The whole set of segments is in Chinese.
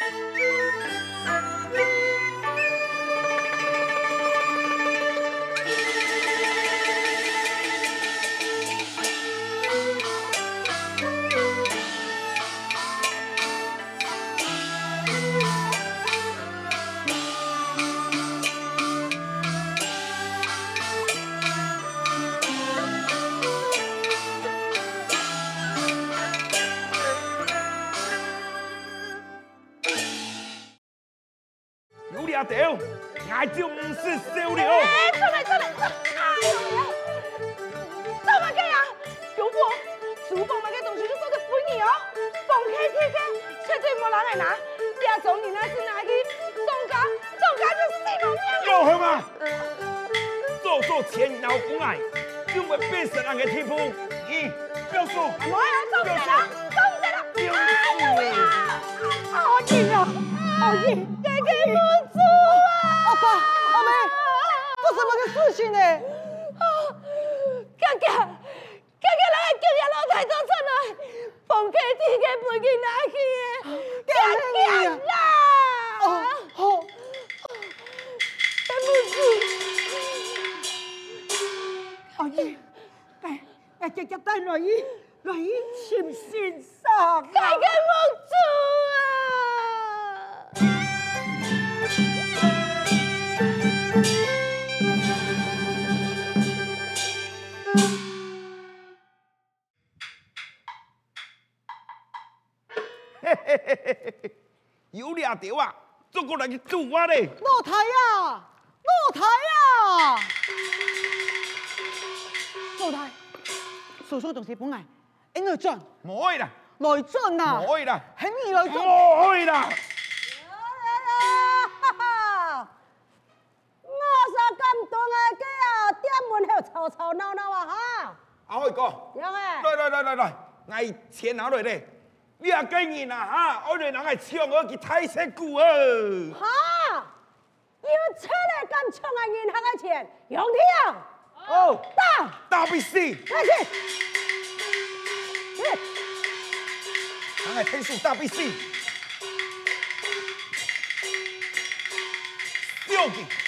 有 做做前脑不爱，就会变成那个天赋。咦，不要说，我要走不得了，走了！哎呦呀，好紧啊，好硬！哥哥不住啊！阿爸，阿妹，这什么个事情呢？哥哥，哥哥，来叫人老太做出来，放开天嘅背景拿去，哥哥啦！哦，好，对不住。哎，哎，直接带来医，来医请先生。哥哥不住啊！嘿嘿嘿嘿嘿，有抓到啊！做过来去救我嘞！老太啊，老太啊，老太，所说东西本来应该转，唔可以啦，来转呐，唔可以啦，很易来唔转。可以啦！我说咁多个鸡啊，店门口吵吵闹闹啊哈！阿辉哥，样诶，来来来来来，我钱拿来咧。你啊跟人啊哈，我哋人系抢我去太石鼓啊！哈！要出来咁抢啊银行嘅钱，用听哦，大大必 C，，开始。人系天数大必死，丢去。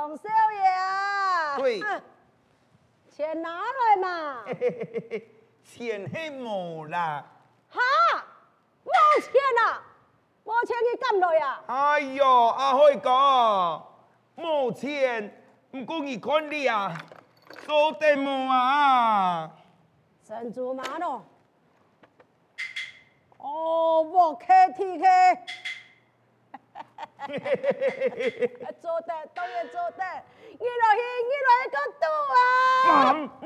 总少爷啊，对啊钱拿来嘛。钱系冇啦。哈，冇钱啊，冇钱去干来啊？哎呦，阿辉哥，冇钱，唔过你看你啊，做得冇啊？珍珠马咯。哦，我 KTK，做蛋当然做蛋，你落去你落去个赌啊！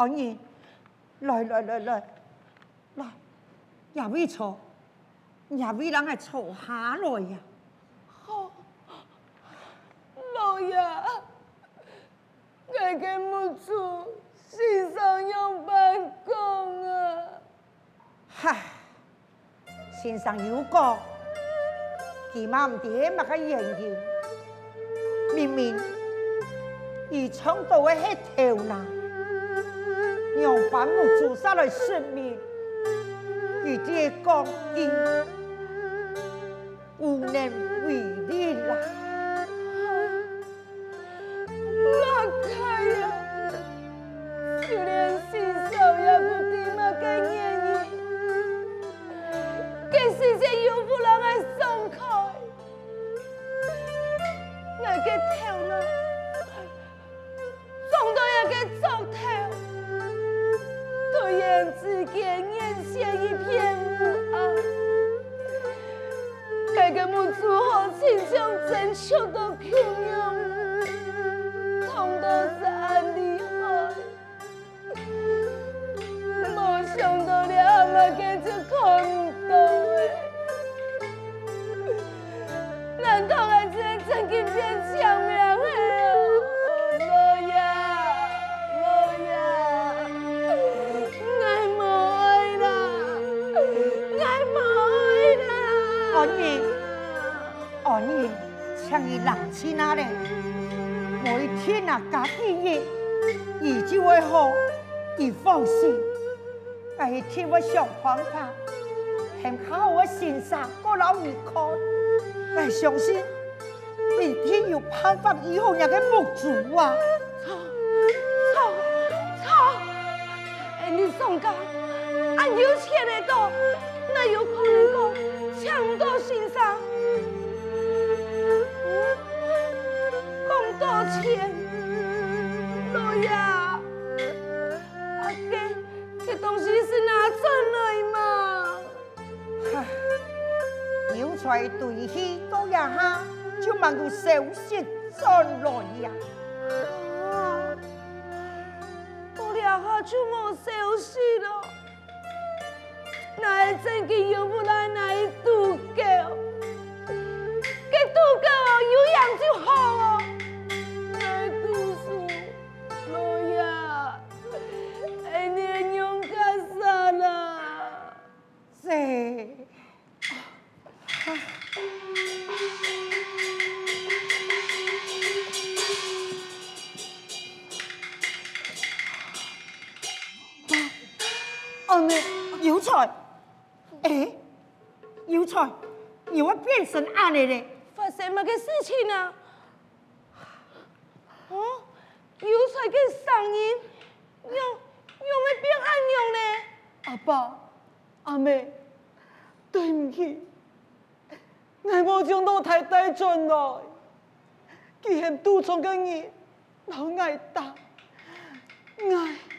阿姨，来来来来，来，也未错，也未人来坐下来呀。好，老爷，我跟母猪先生有办公啊。嗨，先生有讲，佢妈唔点乜嘅原因？明明而倡导嘅系头啦，让反目做杀来说明，而这讲经无能为力啦。我看呀，就连新手也不点乜嘅原因，跟世间有不人来松开，我嘅头呢，总到一个糟透，突然之间眼前一片乌暗，这个母猪好亲像真秋的漂亮。痛到山里海，没想到你阿妈跟着看唔到，难道俺只能真给变强命请你冷静下来。每天啊，家己日，日子会好，你放心。每天我想方法，很靠我身上过老一看，我相信明天有办法以后也个不足啊。操操操！哎，你松讲，俺有钱的多，那有可能够抢到先生？多钱？老爷，啊，这这东西是哪赚来嘛？唉，有才对戏都一下，就忙个消息转来呀。啊，我两下就没消息了。那真给有不来那一度狗，给度狗有养就好哎，有菜，你会变成安尼嘞？发生什么个事情啊？哦，有才个声音，又又没变安样呢？阿爸、阿妹，对不起，我冇将老太带转来，既然杜从个你老爱打，爱。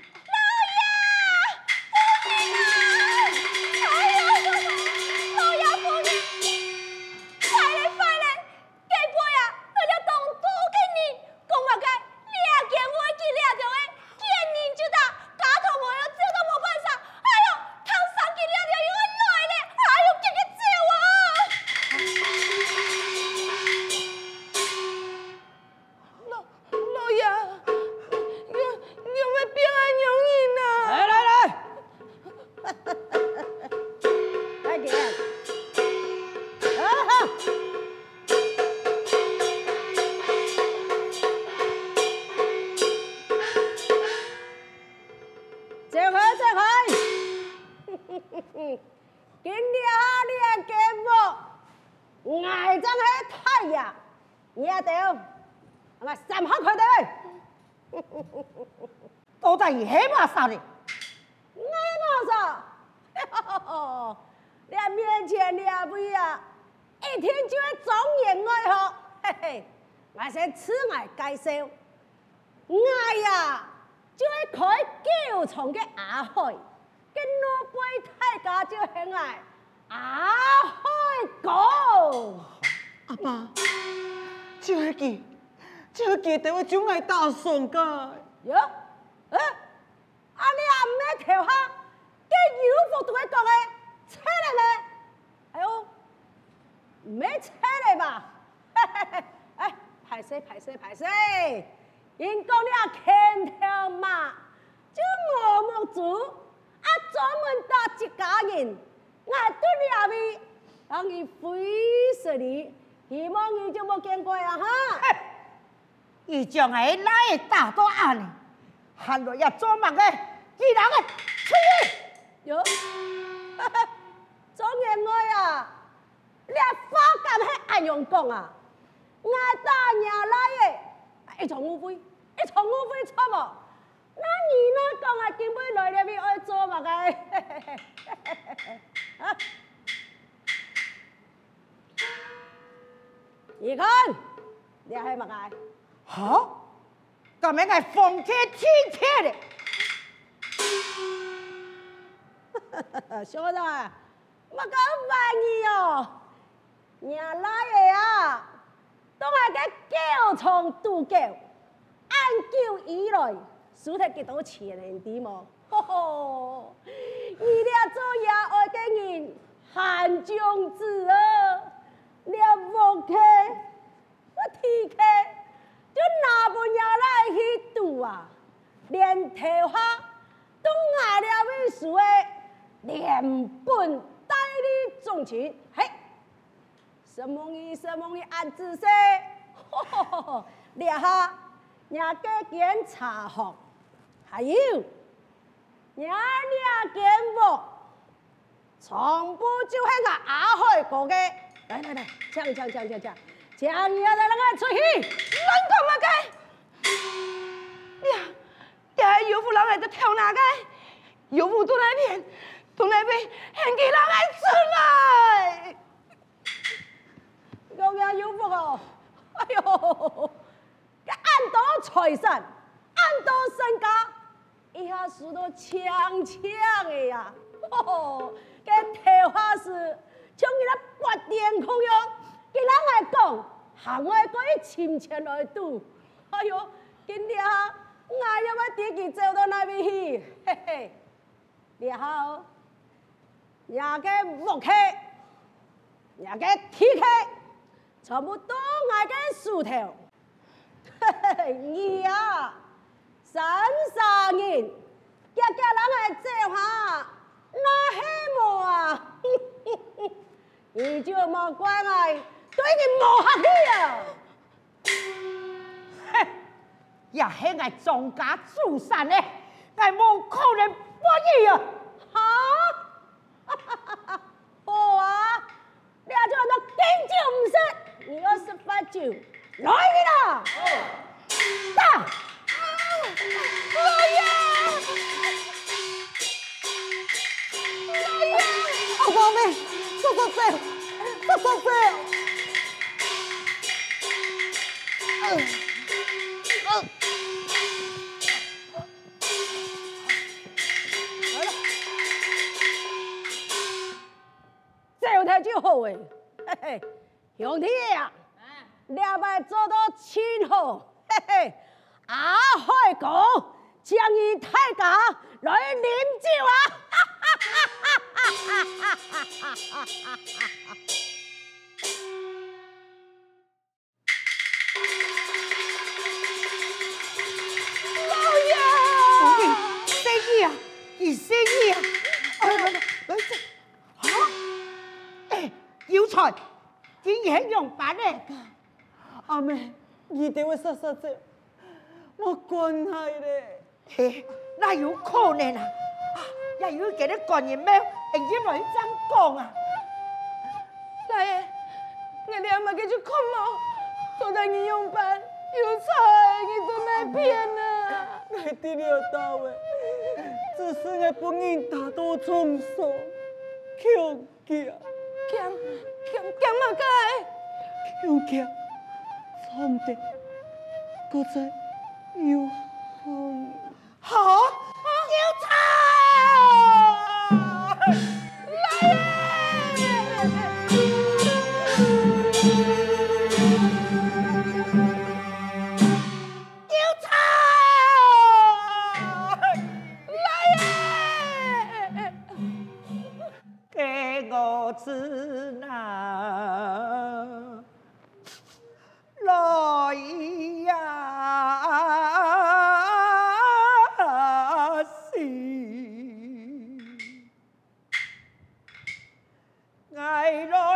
你害怕啥哩？我怕啥？你面前两位啊，一天就会庄严爱好，嘿嘿，我先此爱介绍，爱呀就会开九重的阿海，跟我背太家就很来。啊，海哥，阿爸，这个鸡，这个鸡等我就爱打送个。哟，哎、阿你阿妈头下，跟有福都会讲的，拆来没？哎呦，没拆来吧？哎，歹势，歹势，歹势，因讲你阿欠条嘛，就我莫做。专门打一家人，我对你阿妹，让伊非死你，希望你就冇见过啊哈！伊将来来打到安尼，喊落也做梦个？既然个出去，哟，总言爱啊，你花咁系安样讲啊？我大娘来个，一场乌龟，一场乌龟错冇？那你那讲啊，根本来了咪爱做乜嘅？你看，你系乜嘅？好，咁样系风车天车的。小子，乜咁玩意哦？娘来嘅啊，都系个狗虫渡狗，按久以来，输得几多钱呢？弟嘛？吼吼！伊俩做爷爱的人含江子啊，你不去，我提去，就拿不伢来去赌啊，连头发都拿了位输的，连本带利重钱，嘿，什么意什么意暗自说，吼吼吼吼，你哈，伢给检查好。还有，人家检我，从不就系个阿海哥嘅，来来来，讲讲讲讲讲，讲你要来那个出去，乱讲乜嘅？呀，呀，有夫人来在跳哪个？有夫都那边。从那边喊几人来出来？有呀有福哦！哎呦，个暗道财神，暗道身家，一下数到强强的呀！哦，个头发是像你那八点空样，给人来讲，行外可以亲切来赌。哎呦，今天我要把自己走到那边去，嘿嘿，你好。nhà cái một khê nhà cái thi khê 全部都挨个树头，你啊，三三年，家家人来做哈，那黑么啊？你就莫怪我，对你无客气啊！嘿，也系我庄家祖上呢，我无可能不义啊！好啊，你阿做到敬酒唔识，你要十八酒来啦！打！老爷，老爷，好宝贝，不收费，不收费。嗯，啊，好了，酒太少好哎，嘿嘿，兄弟啊，抓来做到千号，嘿嘿。阿海哥将伊太家来饮酒啊！老爷，谁你啊？你谁你啊？来来来来这，哈！哎，有才，今天用八个，阿妹，你得我说说这。我关系咧。嘿，那有可能啊？啊，也有给你关系咩？会因为这样讲啊？来，你连妈给去看嘛，都在你用班。有错，你都没骗呢。你得了道诶，只是我不愿大多重手，求强强强强么该，强强，怎的？好，要猜。是，爱来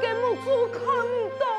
给母猪看的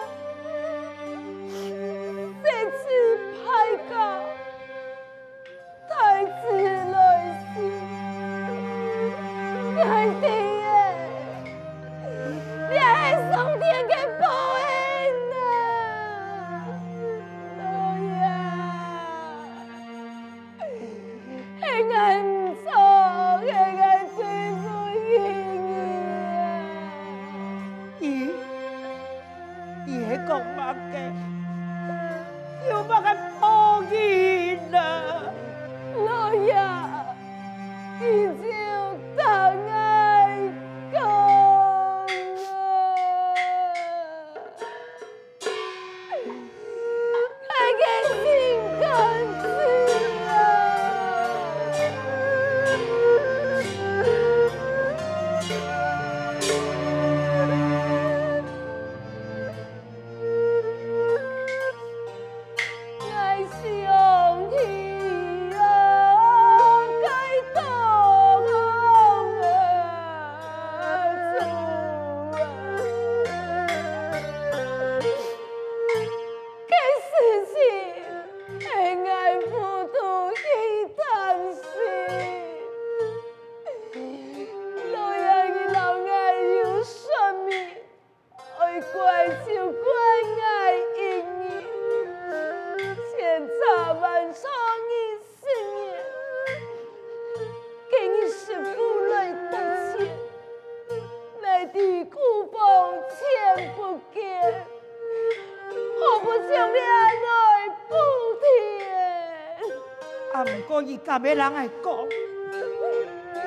所以咁嘅人来讲，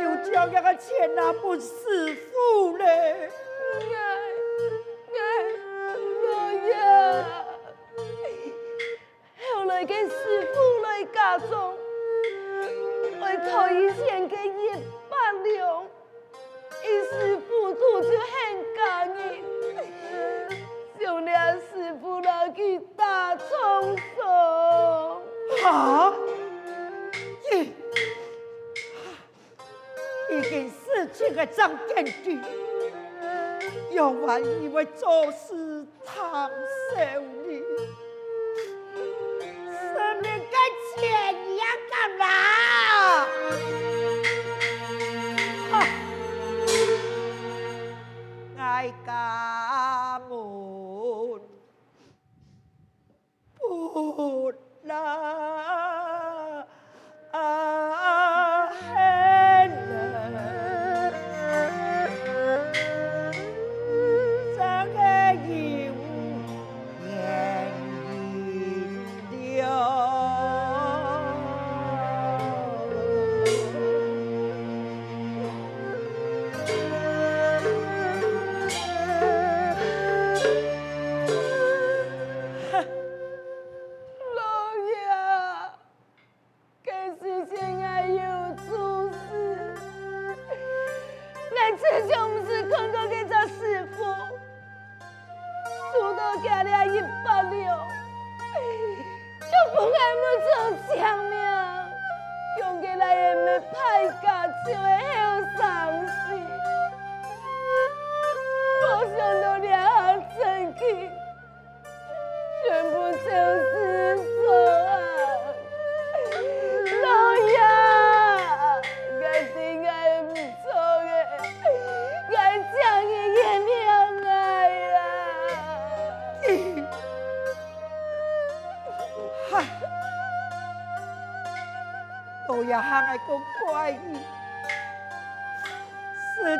又将一个钱拿不是富嘞。还以为做事坦率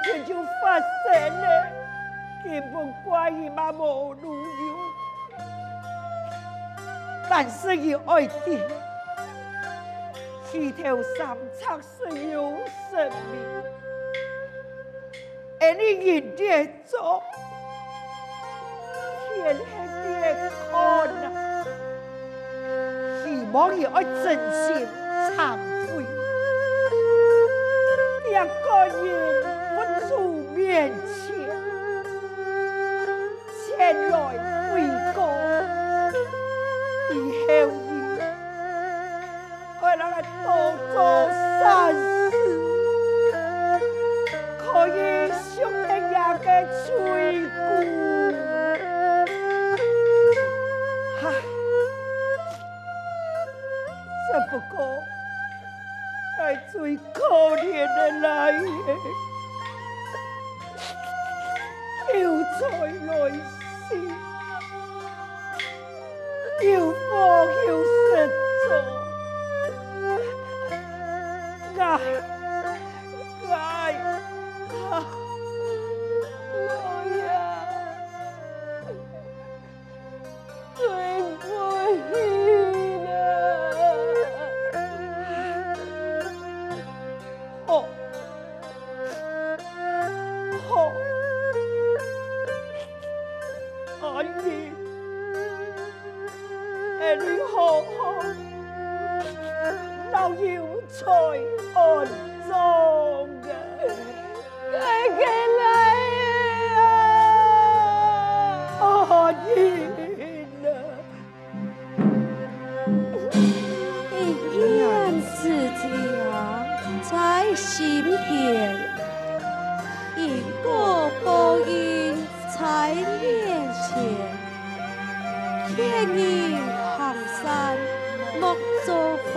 事情就发生了，根本怪异嘛无路用。但是以爱的七头三尺是有生命，而你人的做天黑的看啊，希望以爱真心忏悔，两个人路面前，前来悔过。以后你爱让他多做老有才安葬啊！快给来呀！阿姨呢？一念之间在心田，因果报应在面前，天意行善莫做饭，